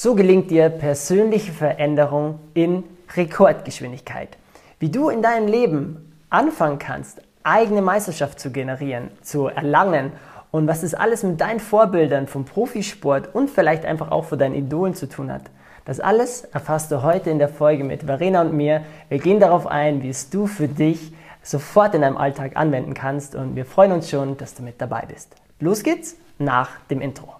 So gelingt dir persönliche Veränderung in Rekordgeschwindigkeit. Wie du in deinem Leben anfangen kannst, eigene Meisterschaft zu generieren, zu erlangen und was das alles mit deinen Vorbildern vom Profisport und vielleicht einfach auch von deinen Idolen zu tun hat. Das alles erfasst du heute in der Folge mit Verena und mir. Wir gehen darauf ein, wie es du für dich sofort in deinem Alltag anwenden kannst und wir freuen uns schon, dass du mit dabei bist. Los geht's nach dem Intro.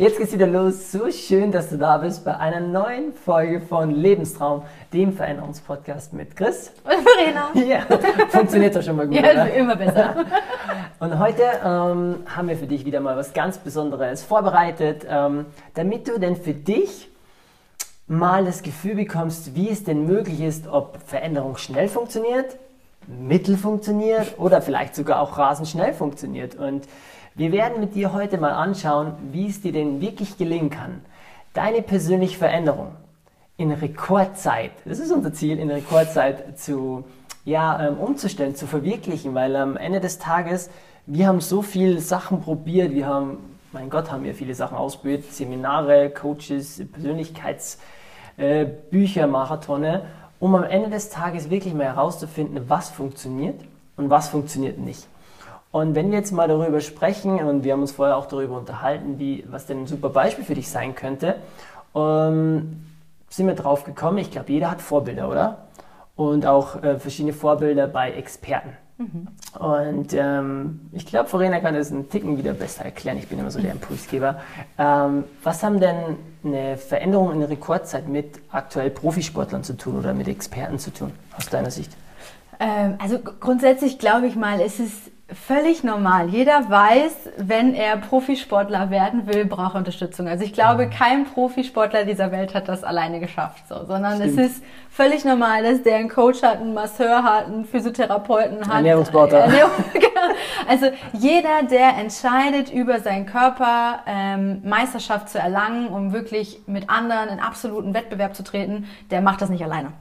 Jetzt geht's wieder los. So schön, dass du da bist bei einer neuen Folge von Lebenstraum, dem Veränderungspodcast mit Chris. Und Verena. Ja, funktioniert doch schon mal gut. Ja, oder? immer besser. Und heute ähm, haben wir für dich wieder mal was ganz Besonderes vorbereitet, ähm, damit du denn für dich mal das Gefühl bekommst, wie es denn möglich ist, ob Veränderung schnell funktioniert, mittel funktioniert oder vielleicht sogar auch rasend schnell funktioniert. Und wir werden mit dir heute mal anschauen, wie es dir denn wirklich gelingen kann, deine persönliche Veränderung in Rekordzeit, das ist unser Ziel, in Rekordzeit zu, ja, ähm, umzustellen, zu verwirklichen, weil am Ende des Tages, wir haben so viele Sachen probiert, wir haben, mein Gott, haben wir viele Sachen ausprobiert, Seminare, Coaches, Persönlichkeitsbücher, äh, Marathone, um am Ende des Tages wirklich mal herauszufinden, was funktioniert und was funktioniert nicht. Und wenn wir jetzt mal darüber sprechen, und wir haben uns vorher auch darüber unterhalten, wie, was denn ein super Beispiel für dich sein könnte, ähm, sind wir drauf gekommen, ich glaube, jeder hat Vorbilder, oder? Und auch äh, verschiedene Vorbilder bei Experten. Mhm. Und ähm, ich glaube, Verena kann das einen Ticken wieder besser erklären. Ich bin immer so der Impulsgeber. Ähm, was haben denn eine Veränderung in der Rekordzeit mit aktuell Profisportlern zu tun oder mit Experten zu tun, aus deiner Sicht? Ähm, also grundsätzlich glaube ich mal, es ist völlig normal. Jeder weiß, wenn er Profisportler werden will, braucht er Unterstützung. Also ich glaube, kein Profisportler dieser Welt hat das alleine geschafft, so, sondern Stimmt. es ist völlig normal, dass der einen Coach hat, einen Masseur hat, einen Physiotherapeuten hat. Ernährungsberater. Ernährung, genau. also jeder, der entscheidet, über seinen Körper ähm, Meisterschaft zu erlangen, um wirklich mit anderen in absoluten Wettbewerb zu treten, der macht das nicht alleine.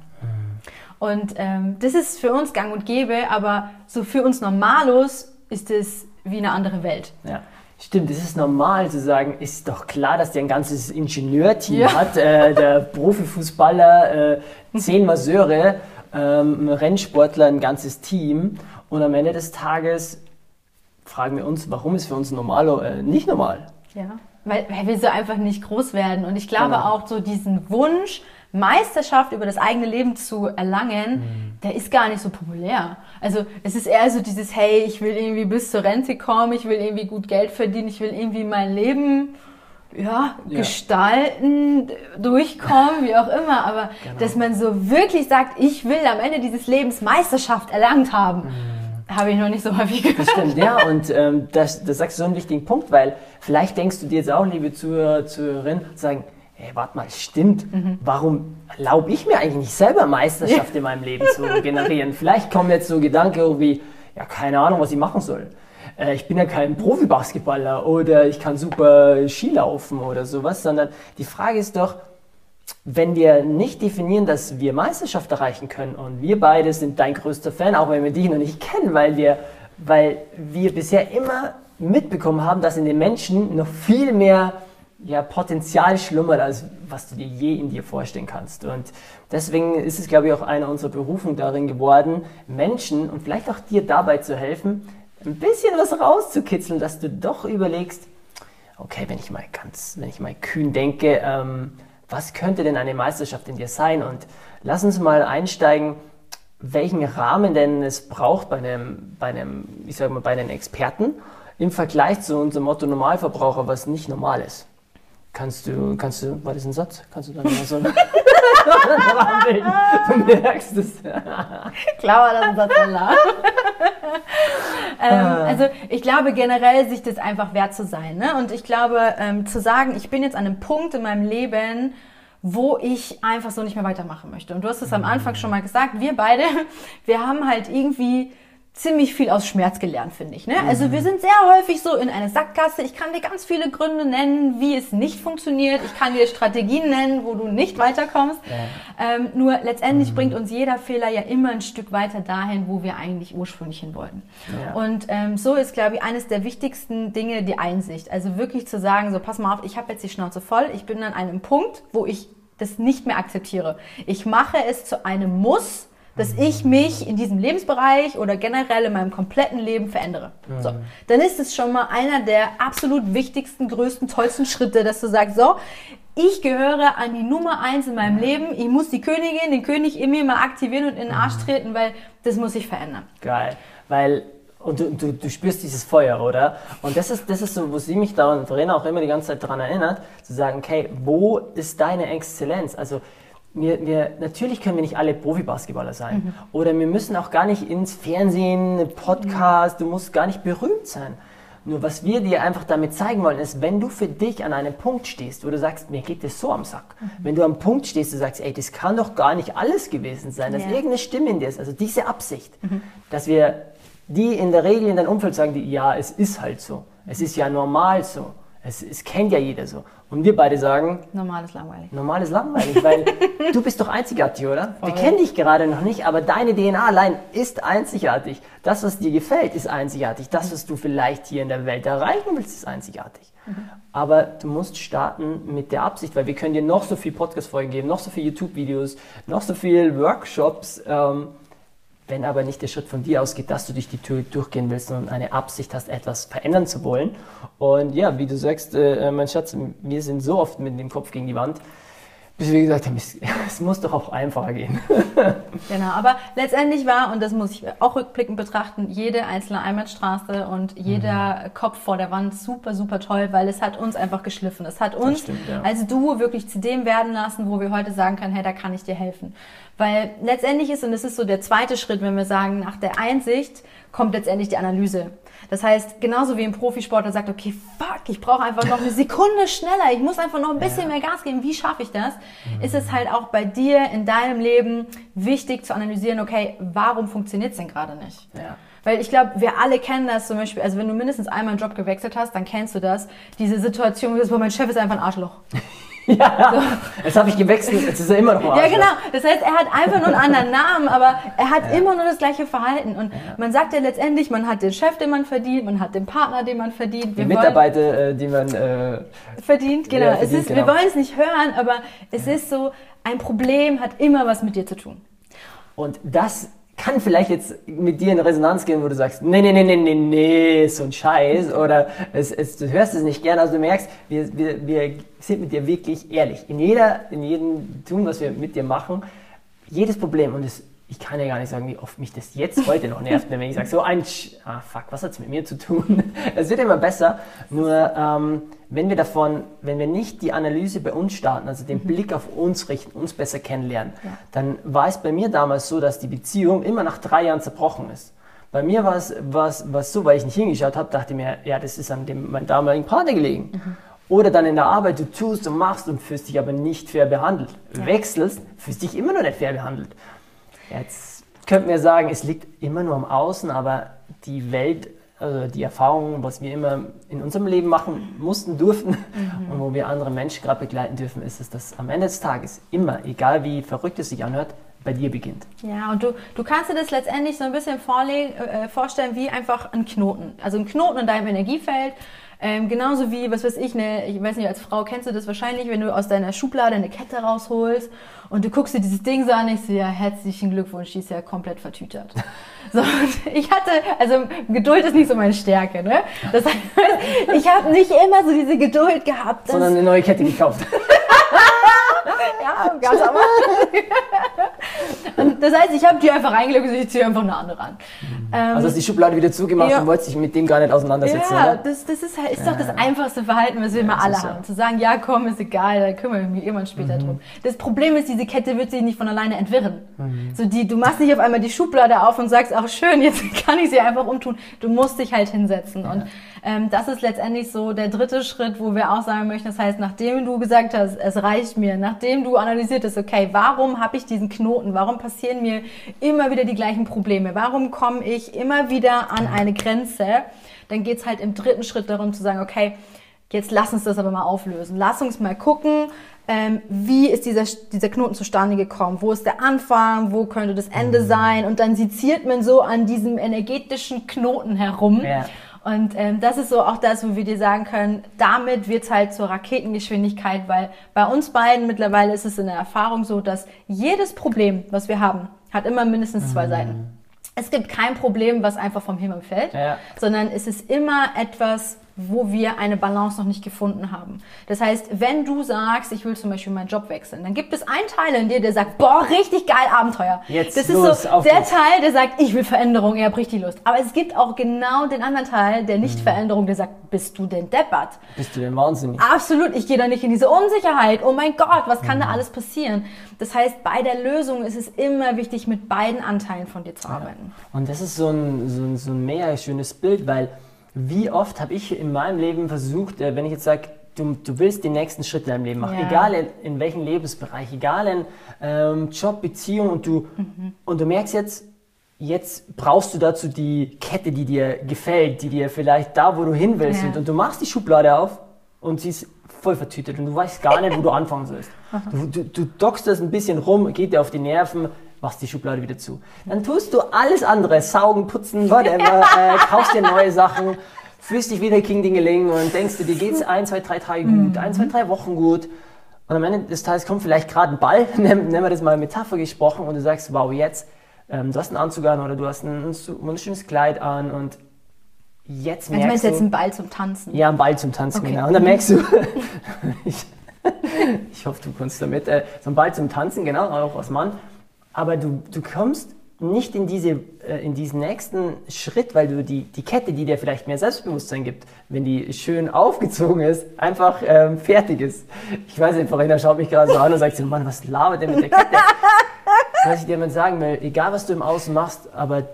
Und ähm, das ist für uns gang und gäbe, aber so für uns Normalos ist es wie eine andere Welt. Ja. Stimmt, es ist normal zu sagen, ist doch klar, dass der ein ganzes Ingenieurteam ja. hat, äh, der Profifußballer, äh, zehn Masseure, ähm, Rennsportler, ein ganzes Team. Und am Ende des Tages fragen wir uns, warum ist für uns Normalo äh, nicht normal? Ja, weil, weil wir so einfach nicht groß werden. Und ich glaube genau. auch so diesen Wunsch, Meisterschaft über das eigene Leben zu erlangen, mhm. der ist gar nicht so populär. Also es ist eher so dieses, hey, ich will irgendwie bis zur Rente kommen, ich will irgendwie gut Geld verdienen, ich will irgendwie mein Leben ja, ja. gestalten, durchkommen, wie auch immer. Aber genau. dass man so wirklich sagt, ich will am Ende dieses Lebens Meisterschaft erlangt haben. Mhm. Habe ich noch nicht so häufig gehört. Das stimmt, ja, und ähm, das, das sagst du so einen wichtigen Punkt, weil vielleicht denkst du dir jetzt auch, liebe Zuhörer, Zuhörerinnen, sagen, hey, warte mal, stimmt. Mhm. Warum erlaube ich mir eigentlich nicht selber Meisterschaft in meinem Leben zu generieren? Vielleicht kommen jetzt so Gedanken wie, ja, keine Ahnung, was ich machen soll. Äh, ich bin ja kein Profi-Basketballer oder ich kann super Ski laufen oder sowas, sondern die Frage ist doch, wenn wir nicht definieren, dass wir Meisterschaft erreichen können und wir beide sind dein größter Fan, auch wenn wir dich noch nicht kennen, weil wir, weil wir bisher immer mitbekommen haben, dass in den Menschen noch viel mehr ja, Potenzial schlummert, als was du dir je in dir vorstellen kannst. Und deswegen ist es, glaube ich, auch eine unserer Berufungen darin geworden, Menschen und vielleicht auch dir dabei zu helfen, ein bisschen was rauszukitzeln, dass du doch überlegst, okay, wenn ich mal ganz, wenn ich mal kühn denke, ähm, was könnte denn eine Meisterschaft in dir sein? Und lass uns mal einsteigen, welchen Rahmen denn es braucht bei einem, bei einem, ich sag mal, bei einem Experten im Vergleich zu unserem Motto Normalverbraucher, was nicht normal ist. Kannst du, kannst du, war das ein Satz? Kannst du dann mal so Du merkst es. Klar war das ein Satz ähm, ah. Also ich glaube generell, sich das einfach wert zu sein. Ne? Und ich glaube, ähm, zu sagen, ich bin jetzt an einem Punkt in meinem Leben, wo ich einfach so nicht mehr weitermachen möchte. Und du hast es am Anfang schon mal gesagt, wir beide, wir haben halt irgendwie ziemlich viel aus Schmerz gelernt, finde ich. Ne? Also wir sind sehr häufig so in einer Sackgasse. Ich kann dir ganz viele Gründe nennen, wie es nicht funktioniert. Ich kann dir Strategien nennen, wo du nicht weiterkommst. Ja. Ähm, nur letztendlich mhm. bringt uns jeder Fehler ja immer ein Stück weiter dahin, wo wir eigentlich ursprünglich hin wollten. Ja. Und ähm, so ist, glaube ich, eines der wichtigsten Dinge die Einsicht. Also wirklich zu sagen, so pass mal auf, ich habe jetzt die Schnauze voll. Ich bin an einem Punkt, wo ich das nicht mehr akzeptiere. Ich mache es zu einem Muss dass ich mich in diesem Lebensbereich oder generell in meinem kompletten Leben verändere. Mhm. So, dann ist es schon mal einer der absolut wichtigsten, größten, tollsten Schritte, dass du sagst, so, ich gehöre an die Nummer eins in meinem Leben. Ich muss die Königin, den König in mir mal aktivieren und in den Arsch mhm. treten, weil das muss sich verändern. Geil, weil und du, du, du spürst dieses Feuer, oder? Und das ist, das ist so, wo sie mich da und Verena auch immer die ganze Zeit daran erinnert, zu sagen, okay, wo ist deine Exzellenz? Also wir, wir, natürlich können wir nicht alle Profi-Basketballer sein. Mhm. Oder wir müssen auch gar nicht ins Fernsehen, Podcast, du musst gar nicht berühmt sein. Nur was wir dir einfach damit zeigen wollen, ist, wenn du für dich an einem Punkt stehst, wo du sagst, mir geht das so am Sack. Mhm. Wenn du am Punkt stehst, du sagst, ey, das kann doch gar nicht alles gewesen sein, dass ja. irgendeine Stimme in dir ist. Also diese Absicht, mhm. dass wir die in der Regel in deinem Umfeld sagen, die, ja, es ist halt so. Es ist ja normal so. Es, es kennt ja jeder so. Und wir beide sagen, normal ist langweilig. Normal ist langweilig, weil du bist doch einzigartig, oder? Voll. Wir kennen dich gerade noch nicht, aber deine DNA allein ist einzigartig. Das, was dir gefällt, ist einzigartig. Das, was du vielleicht hier in der Welt erreichen willst, ist einzigartig. Mhm. Aber du musst starten mit der Absicht, weil wir können dir noch so viel Podcast-Folgen geben, noch so viele YouTube-Videos, noch so viele Workshops. Ähm, wenn aber nicht der Schritt von dir ausgeht, dass du durch die Tür durchgehen willst und eine Absicht hast, etwas verändern zu wollen. Und ja, wie du sagst, äh, mein Schatz, wir sind so oft mit dem Kopf gegen die Wand, bis wir gesagt haben, es, muss doch auch einfacher gehen. genau, aber letztendlich war, und das muss ich auch rückblickend betrachten, jede einzelne Einbahnstraße und jeder mhm. Kopf vor der Wand super, super toll, weil es hat uns einfach geschliffen. Es hat uns stimmt, ja. als Duo wirklich zu dem werden lassen, wo wir heute sagen können, hey, da kann ich dir helfen. Weil letztendlich ist, und das ist so der zweite Schritt, wenn wir sagen, nach der Einsicht kommt letztendlich die Analyse. Das heißt, genauso wie ein Profisportler sagt, okay, fuck, ich brauche einfach noch eine Sekunde schneller, ich muss einfach noch ein bisschen mehr Gas geben, wie schaffe ich das? Mhm. Ist es halt auch bei dir in deinem Leben wichtig zu analysieren, okay, warum funktioniert es denn gerade nicht? Ja. Weil ich glaube, wir alle kennen das zum Beispiel, also wenn du mindestens einmal einen Job gewechselt hast, dann kennst du das, diese Situation, wo mein Chef ist einfach ein Arschloch. Ja, jetzt habe ich gewechselt, jetzt ist er immer noch mal. Ja, genau. Das heißt, er hat einfach nur einen anderen Namen, aber er hat ja. immer nur das gleiche Verhalten. Und ja. man sagt ja letztendlich, man hat den Chef, den man verdient, man hat den Partner, den man verdient. Die Mitarbeiter, äh, die man äh, verdient. Genau. Ja, verdient, es ist, genau. Wir wollen es nicht hören, aber es ist so, ein Problem hat immer was mit dir zu tun. Und das kann vielleicht jetzt mit dir in Resonanz gehen, wo du sagst, nee, nee, nee, nee, nee, nee, so ein Scheiß oder es, es, du hörst es nicht gerne, also du merkst, wir, wir, wir sind mit dir wirklich ehrlich. In jeder, in jedem Tun, was wir mit dir machen, jedes Problem und es ich kann ja gar nicht sagen, wie oft mich das jetzt heute noch nervt, wenn ich sage, so ein, Sch ah fuck, was hat es mit mir zu tun? Es wird immer besser, nur ähm, wenn wir davon, wenn wir nicht die Analyse bei uns starten, also den mhm. Blick auf uns richten, uns besser kennenlernen, ja. dann war es bei mir damals so, dass die Beziehung immer nach drei Jahren zerbrochen ist. Bei mir war es was, was so, weil ich nicht hingeschaut habe, dachte mir, ja, das ist an dem meinem damaligen Partner gelegen. Mhm. Oder dann in der Arbeit, du tust und machst und fühlst dich aber nicht fair behandelt. Ja. Wechselst, fühlst dich immer noch nicht fair behandelt. Jetzt könnten wir sagen, es liegt immer nur am Außen, aber die Welt, also die Erfahrungen, was wir immer in unserem Leben machen mussten, durften mhm. und wo wir andere Menschen gerade begleiten dürfen, ist es, dass am Ende des Tages immer, egal wie verrückt es sich anhört, bei dir beginnt. Ja, und du, du kannst dir das letztendlich so ein bisschen vorlegen, äh, vorstellen wie einfach ein Knoten. Also ein Knoten in deinem Energiefeld. Ähm, genauso wie, was weiß ich, ne, ich weiß nicht, als Frau kennst du das wahrscheinlich, wenn du aus deiner Schublade eine Kette rausholst und du guckst dir dieses Ding so an, ich so, ja, herzlichen Glückwunsch, die ist ja komplett vertütert. So, ich hatte, also Geduld ist nicht so meine Stärke, ne? Das heißt, ich habe nicht immer so diese Geduld gehabt. Sondern eine neue Kette gekauft. ja, ganz aber. und das heißt, ich habe die einfach reingelegt und ich ziehe einfach eine andere an. Ähm, also hast die Schublade wieder zugemacht ja. und wolltest dich mit dem gar nicht auseinandersetzen, Ja, das, das ist, halt, ist ja. doch das einfachste Verhalten, was wir ja, immer alle haben. Zu sagen, ja komm, ist egal, da kümmere ich mich irgendwann später mhm. drum. Das Problem ist, diese Kette wird sich nicht von alleine entwirren. Mhm. So die, du machst nicht auf einmal die Schublade auf und sagst, ach schön, jetzt kann ich sie einfach umtun. Du musst dich halt hinsetzen. Und ähm, das ist letztendlich so der dritte Schritt, wo wir auch sagen möchten, das heißt, nachdem du gesagt hast, es reicht mir, nachdem du analysiert hast, okay, warum habe ich diesen Knoten Knoten? Warum passieren mir immer wieder die gleichen Probleme? Warum komme ich immer wieder an eine Grenze? Dann geht's halt im dritten Schritt darum zu sagen, okay, jetzt lass uns das aber mal auflösen. Lass uns mal gucken, ähm, wie ist dieser, dieser Knoten zustande gekommen? Wo ist der Anfang? Wo könnte das Ende mhm. sein? Und dann seziert man so an diesem energetischen Knoten herum. Ja. Und ähm, das ist so auch das, wo wir dir sagen können, damit wird's halt zur Raketengeschwindigkeit, weil bei uns beiden mittlerweile ist es in der Erfahrung so, dass jedes Problem, was wir haben, hat immer mindestens zwei mhm. Seiten. Es gibt kein Problem, was einfach vom Himmel fällt, ja. sondern es ist immer etwas, wo wir eine Balance noch nicht gefunden haben. Das heißt, wenn du sagst, ich will zum Beispiel meinen Job wechseln, dann gibt es einen Teil in dir, der sagt, boah, richtig geil Abenteuer. Jetzt das los, ist so der geht's. Teil, der sagt, ich will Veränderung, ich habe richtig Lust. Aber es gibt auch genau den anderen Teil, der nicht mhm. Veränderung, der sagt, bist du denn deppert? Bist du denn wahnsinnig? Absolut, ich gehe da nicht in diese Unsicherheit. Oh mein Gott, was kann mhm. da alles passieren? Das heißt, bei der Lösung ist es immer wichtig, mit beiden Anteilen von dir zu arbeiten. Ja. Und das ist so ein, so ein, so ein mega schönes Bild, weil wie oft habe ich in meinem Leben versucht, äh, wenn ich jetzt sage, du, du willst den nächsten Schritt in deinem Leben machen, ja. egal in, in, welchem Lebensbereich, egal in ähm, Job, Beziehung und du, mhm. und du merkst jetzt, jetzt brauchst du dazu die Kette, die dir gefällt, die dir vielleicht da, wo du hin willst ja. und, und, du machst die Schublade auf und sie ist voll vertütet und du weißt gar nicht, wo du anfangen sollst. Du, du, du dockst das ein bisschen rum, geht dir auf die Nerven, machst die Schublade wieder zu. Dann tust du alles andere, saugen, putzen, whatever, äh, kaufst dir neue Sachen, fühlst dich wieder King Dingeling und denkst du, dir geht's ein, zwei, drei Tage gut, mhm. ein, zwei, drei Wochen gut. Und am Ende des Tages kommt vielleicht gerade ein Ball, nennen wir das mal Metapher gesprochen, und du sagst, wow, jetzt, ähm, du hast einen Anzug an oder du hast ein, ein, schönes Kleid an und jetzt merkst also du... meinst du jetzt einen Ball zum Tanzen? Ja, einen Ball zum Tanzen, okay. genau. Und dann merkst du, ich, ich hoffe, du kannst damit, äh, so einen Ball zum Tanzen, genau, auch als Mann aber du, du kommst nicht in, diese, äh, in diesen nächsten Schritt, weil du die, die Kette, die dir vielleicht mehr Selbstbewusstsein gibt, wenn die schön aufgezogen ist, einfach ähm, fertig ist. Ich weiß nicht, Verena schaut mich gerade so an und sagt so, Mann, was labert der mit der Kette? Was ich dir damit sagen will, egal was du im Außen machst, aber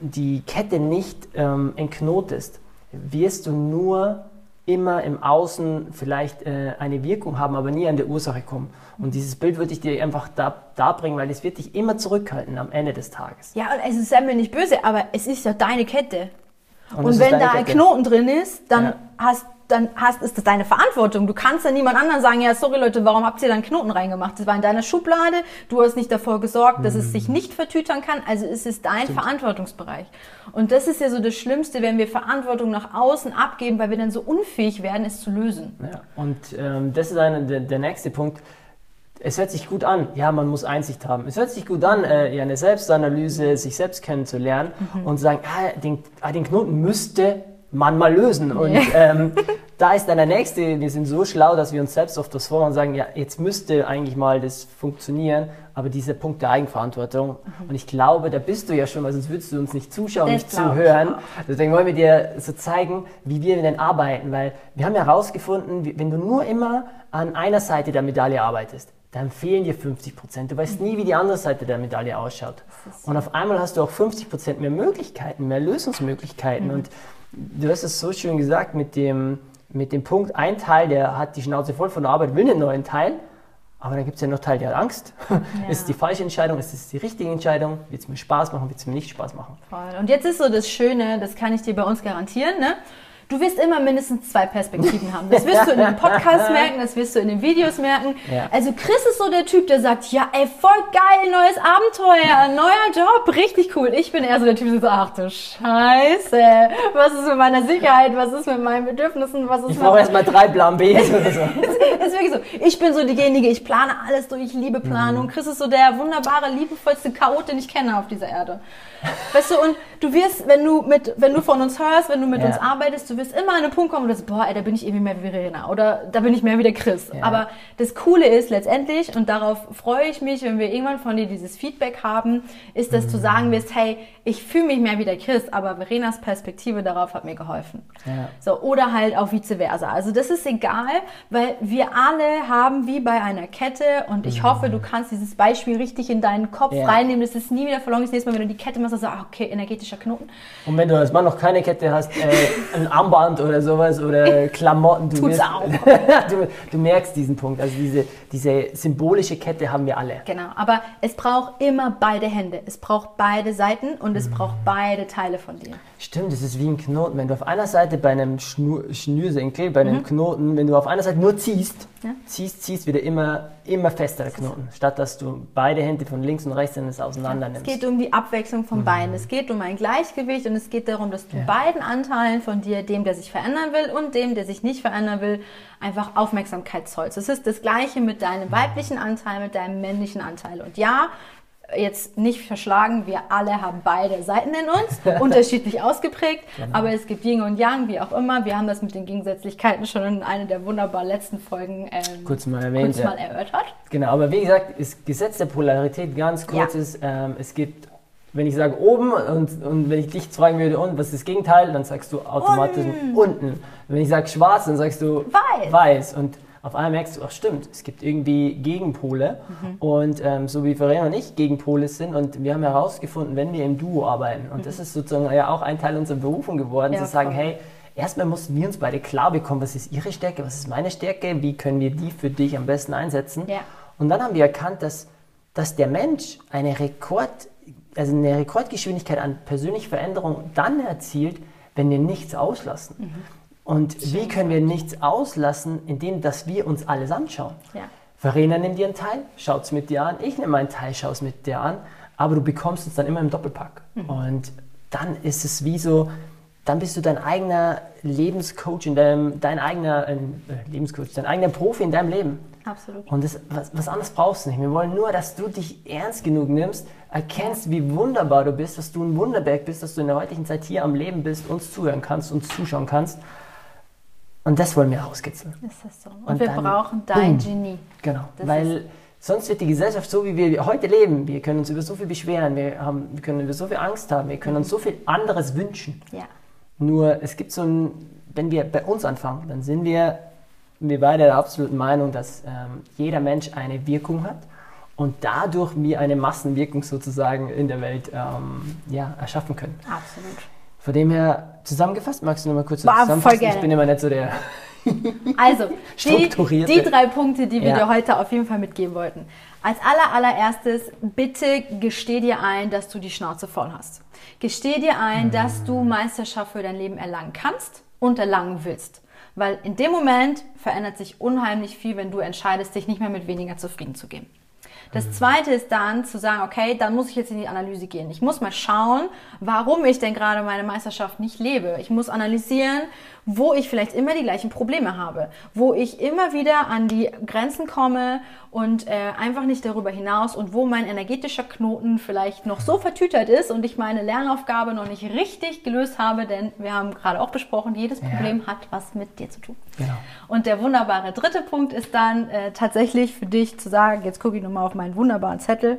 die Kette nicht ähm, entknotest, wirst du nur immer im Außen vielleicht äh, eine Wirkung haben, aber nie an der Ursache kommen. Und dieses Bild würde ich dir einfach da, da bringen, weil es wird dich immer zurückhalten am Ende des Tages. Ja, und es ist mir nicht böse, aber es ist ja deine Kette. Und, und wenn da ein Knoten drin ist, dann ja. hast dann hast, ist das deine Verantwortung. Du kannst ja niemand anderen sagen, ja, sorry Leute, warum habt ihr da einen Knoten reingemacht? Das war in deiner Schublade, du hast nicht davor gesorgt, dass es sich nicht vertütern kann, also ist es dein Stimmt. Verantwortungsbereich. Und das ist ja so das Schlimmste, wenn wir Verantwortung nach außen abgeben, weil wir dann so unfähig werden, es zu lösen. Ja, und ähm, das ist eine, der, der nächste Punkt es hört sich gut an, ja, man muss Einsicht haben. Es hört sich gut an, äh, eine Selbstanalyse, sich selbst kennenzulernen mhm. und sagen, ah, den, ah, den Knoten müsste man mal lösen. Und ähm, da ist dann der nächste, wir sind so schlau, dass wir uns selbst oft das vormachen und sagen, ja, jetzt müsste eigentlich mal das funktionieren, aber dieser Punkt der Eigenverantwortung. Mhm. Und ich glaube, da bist du ja schon, weil sonst würdest du uns nicht zuschauen, das nicht zuhören. Deswegen wollen wir dir so zeigen, wie wir denn arbeiten, weil wir haben ja herausgefunden, wenn du nur immer an einer Seite der Medaille arbeitest, dann fehlen dir 50 Prozent. Du weißt nie, wie die andere Seite der Medaille ausschaut. Und auf einmal hast du auch 50 Prozent mehr Möglichkeiten, mehr Lösungsmöglichkeiten. Mhm. Und du hast es so schön gesagt mit dem, mit dem Punkt, ein Teil, der hat die Schnauze voll von der Arbeit, will einen neuen Teil, aber dann gibt es ja noch Teil, der hat Angst. Ja. ist es die falsche Entscheidung? Ist es die richtige Entscheidung? Wird es mir Spaß machen? Wird es mir nicht Spaß machen? Voll. Und jetzt ist so das Schöne, das kann ich dir bei uns garantieren, ne? Du wirst immer mindestens zwei Perspektiven haben. Das wirst du in dem Podcast merken, das wirst du in den Videos merken. Ja. Also Chris ist so der Typ, der sagt, ja, ey, voll geil, neues Abenteuer, neuer Job, richtig cool. Ich bin eher so der Typ, der so, ach du Scheiße, was ist mit meiner Sicherheit, was ist mit meinen Bedürfnissen, was ist Ich brauche erstmal drei Plan B. das ist wirklich so. Ich bin so diejenige, ich plane alles durch, ich liebe Planung. Mhm. Chris ist so der wunderbare, liebevollste Chaot, den ich kenne auf dieser Erde. Weißt du, und du wirst, wenn du mit, wenn du von uns hörst, wenn du mit ja. uns arbeitest, du wirst immer an einen Punkt kommen, wo du sagst, boah, ey, da bin ich irgendwie mehr wie Verena oder da bin ich mehr wie der Chris. Ja. Aber das Coole ist letztendlich, und darauf freue ich mich, wenn wir irgendwann von dir dieses Feedback haben, ist, dass mhm. du sagen wirst, hey, ich fühle mich mehr wie der Chris, aber Verenas Perspektive darauf hat mir geholfen. Ja. So, oder halt auch vice versa. Also das ist egal, weil wir alle haben wie bei einer Kette und ich mhm. hoffe, du kannst dieses Beispiel richtig in deinen Kopf ja. reinnehmen, dass es nie wieder verloren ist. Nächstes Mal, wenn du die Kette machst, sagst du, ah, okay, energetischer Knoten. Und wenn du als Mann noch keine Kette hast, äh, ein Armband oder sowas oder Klamotten. Du Tut's auch. du, du merkst diesen Punkt. Also diese, diese symbolische Kette haben wir alle. Genau, aber es braucht immer beide Hände. Es braucht beide Seiten und Mhm. es braucht beide Teile von dir. Stimmt, das ist wie ein Knoten. Wenn du auf einer Seite bei einem Schnürsenkel, bei Mhm. einem Knoten, wenn du auf einer Seite nur ziehst, Ja. ziehst, ziehst, wird er immer, immer fester, Knoten. Statt dass du beide Hände von links und rechts dann das auseinander Es nimmst. geht um die Abwechslung von beiden. Es geht um ein Gleichgewicht und es geht darum, dass du Ja. beiden Anteilen von dir, dem, der sich verändern will und dem, der sich nicht verändern will, einfach Aufmerksamkeit zollst. Es ist das Gleiche mit deinem weiblichen Anteil, mit deinem männlichen Anteil. Und ja, jetzt nicht verschlagen, wir alle haben beide Seiten in uns, unterschiedlich ausgeprägt, Genau. aber es gibt Yin und Yang, wie auch immer. Wir haben das mit den Gegensätzlichkeiten schon in einer der wunderbar letzten Folgen ähm, Kurz mal erwähnt, kurz ja. mal erörtert. Genau, aber wie gesagt, das Gesetz der Polarität ganz kurz Ja. ist, ähm, es gibt, wenn ich sage oben und, und wenn ich dich fragen würde, und was ist das Gegenteil, dann sagst du automatisch unten. Wenn ich sage schwarz, dann sagst du Weiß. weiß. Und auf einmal merkst du, ach stimmt, es gibt irgendwie Gegenpole. Mhm. Und ähm, so wie Verena und ich Gegenpole sind und wir haben herausgefunden, wenn wir im Duo arbeiten, und das ist sozusagen ja auch ein Teil unserer Berufung geworden, Mhm. Ja, zu sagen, voll. hey, Erstmal mussten wir uns beide klar bekommen, was ist ihre Stärke, was ist meine Stärke, wie können wir die für dich am besten einsetzen. Ja. Und dann haben wir erkannt, dass, dass der Mensch eine, Rekord, also eine Rekordgeschwindigkeit an persönlicher Veränderung dann erzielt, wenn wir nichts auslassen. Mhm. Und wie können wir nichts auslassen, indem dass wir uns alles anschauen? Ja. Verena nimmt dir einen Teil, schaut es mit dir an, ich nehme meinen Teil, schaue es mit dir an, aber du bekommst es dann immer im Doppelpack. Mhm. Und dann ist es wie so, dann bist du dein eigener Lebenscoach in deinem, dein eigener äh, Lebenscoach, dein eigener Profi in deinem Leben. Absolut. Und das, was, was anderes brauchst du nicht. Wir wollen nur, dass du dich ernst genug nimmst, erkennst, wie wunderbar du bist, dass du ein Wunderberg bist, dass du in der heutigen Zeit hier am Leben bist, uns zuhören kannst, uns zuschauen kannst. Und das wollen wir rauskitzeln. Ist das so? Und, Und wir dann brauchen dein boom. Genie. Genau. Das Weil sonst wird die Gesellschaft so, wie wir heute leben. Wir können uns über so viel beschweren, wir, haben, wir können über so viel Angst haben, wir können uns so viel anderes wünschen. Ja. Nur es gibt so ein, wenn wir bei uns anfangen, dann sind wir, wir beide der absoluten Meinung, dass ähm, jeder Mensch eine Wirkung hat und dadurch wir eine Massenwirkung sozusagen in der Welt ähm, ja, erschaffen können. Absolut. Von dem her zusammengefasst, magst du noch mal kurz Boah, voll zusammenfassen? gerne. Ich bin immer nicht so der. Also, die, die drei Punkte, die wir Ja. dir heute auf jeden Fall mitgeben wollten. Als aller, allererstes, bitte gesteh dir ein, dass du die Schnauze voll hast. Gesteh dir ein, dass du Meisterschaft für dein Leben erlangen kannst und erlangen willst. Weil in dem Moment verändert sich unheimlich viel, wenn du entscheidest, dich nicht mehr mit weniger zufrieden zu geben. Das zweite ist dann zu sagen, okay, dann muss ich jetzt in die Analyse gehen. Ich muss mal schauen, warum ich denn gerade meine Meisterschaft nicht lebe. Ich muss analysieren, wo ich vielleicht immer die gleichen Probleme habe, wo ich immer wieder an die Grenzen komme und äh, einfach nicht darüber hinaus und wo mein energetischer Knoten vielleicht noch so vertütert ist und ich meine Lernaufgabe noch nicht richtig gelöst habe, denn wir haben gerade auch besprochen, jedes Ja. Problem hat was mit dir zu tun. Genau. Und der wunderbare dritte Punkt ist dann äh, tatsächlich für dich zu sagen, jetzt gucke ich nochmal auf meinen wunderbaren Zettel,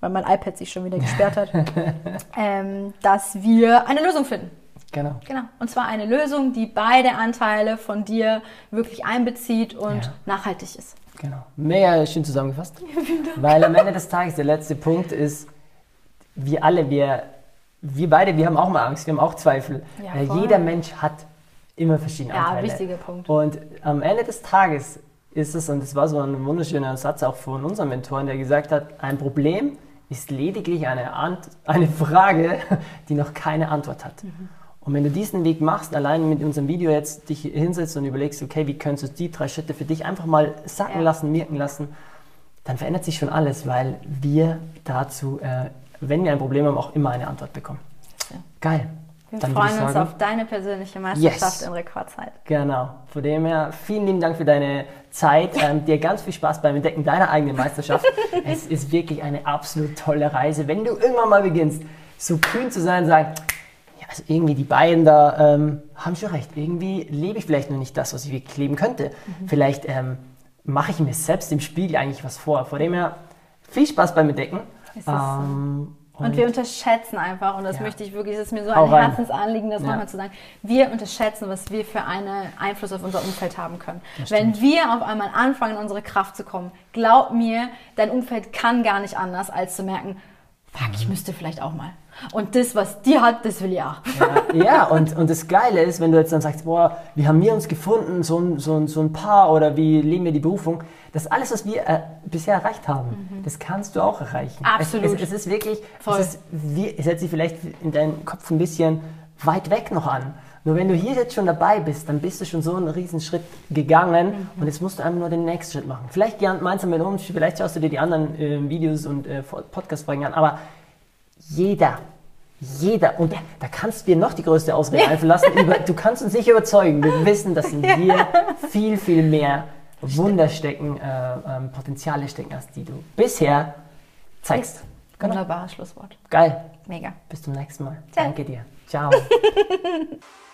weil mein iPad sich schon wieder gesperrt hat, ähm, dass wir eine Lösung finden. Genau. Genau. Und zwar eine Lösung, die beide Anteile von dir wirklich einbezieht und Ja. nachhaltig ist. Genau. Mega schön zusammengefasst. Weil am Ende des Tages der letzte Punkt ist, wir alle, wir, wir beide, wir haben auch mal Angst, wir haben auch Zweifel. Ja, jeder Mensch hat immer verschiedene Ja, Anteile. wichtiger Punkt. Und am Ende des Tages ist es, und das war so ein wunderschöner Satz auch von unserem Mentoren, der gesagt hat, ein Problem ist lediglich eine, Ant eine Frage, die noch keine Antwort hat. Mhm. Und wenn du diesen Weg machst, allein mit unserem Video jetzt dich hinsetzt und überlegst, okay, wie könntest du die drei Schritte für dich einfach mal sacken Ja. lassen, wirken lassen, dann verändert sich schon alles, weil wir dazu, äh, wenn wir ein Problem haben, auch immer eine Antwort bekommen. Ja. Geil. Wir Dann freuen uns sagen- auf deine persönliche Meisterschaft Yes. in Rekordzeit. Genau. Von dem her, vielen lieben Dank für deine Zeit. Ähm, dir ganz viel Spaß beim Entdecken deiner eigenen Meisterschaft. es ist wirklich eine absolut tolle Reise. Wenn du irgendwann mal beginnst, so kühn zu sein und sagen, ja, also irgendwie die beiden da ähm, haben schon recht. Irgendwie lebe ich vielleicht noch nicht das, was ich wirklich leben könnte. Vielleicht ähm, mache ich mir selbst im Spiegel eigentlich was vor. Von dem her, viel Spaß beim Entdecken. Es ist so. Ähm, Und wir unterschätzen einfach, und das Ja. möchte ich wirklich, es ist mir so ein. Herzensanliegen, das Ja. nochmal zu sagen. Wir unterschätzen, was wir für einen Einfluss auf unser Umfeld haben können. Das Wenn wir auf einmal anfangen, in unsere Kraft zu kommen, glaub mir, dein Umfeld kann gar nicht anders, als zu merken, fuck, Mhm. ich müsste vielleicht auch mal. Und das, was die hat, das will ich auch. Ja, ja und, und das Geile ist, wenn du jetzt dann sagst, boah, wie haben wir uns gefunden, so ein, so ein, so ein Paar oder wie leben wir die Berufung, das alles, was wir äh, bisher erreicht haben, mhm. das kannst du auch erreichen. Absolut. Es, es, es ist wirklich, Voll. es, ist, wie, es hört sich vielleicht in deinem Kopf ein bisschen weit weg noch an. Nur wenn du hier jetzt schon dabei bist, dann bist du schon so einen riesen Schritt gegangen mhm. und jetzt musst du einfach nur den nächsten Schritt machen. Vielleicht gemeinsam mit uns, vielleicht schaust du dir die anderen äh, Videos und äh, Podcast-Folgen an, aber jeder, jeder, und da kannst du dir noch die größte Ausrede einfallen lassen, über, du kannst uns nicht überzeugen, wir wissen, dass in dir viel, viel mehr Wunder stecken, äh, ähm, Potenziale stecken, als die du bisher zeigst. Genau. Wunderbares Schlusswort. Geil. Mega. Bis zum nächsten Mal. Ciao. Danke dir. Ciao.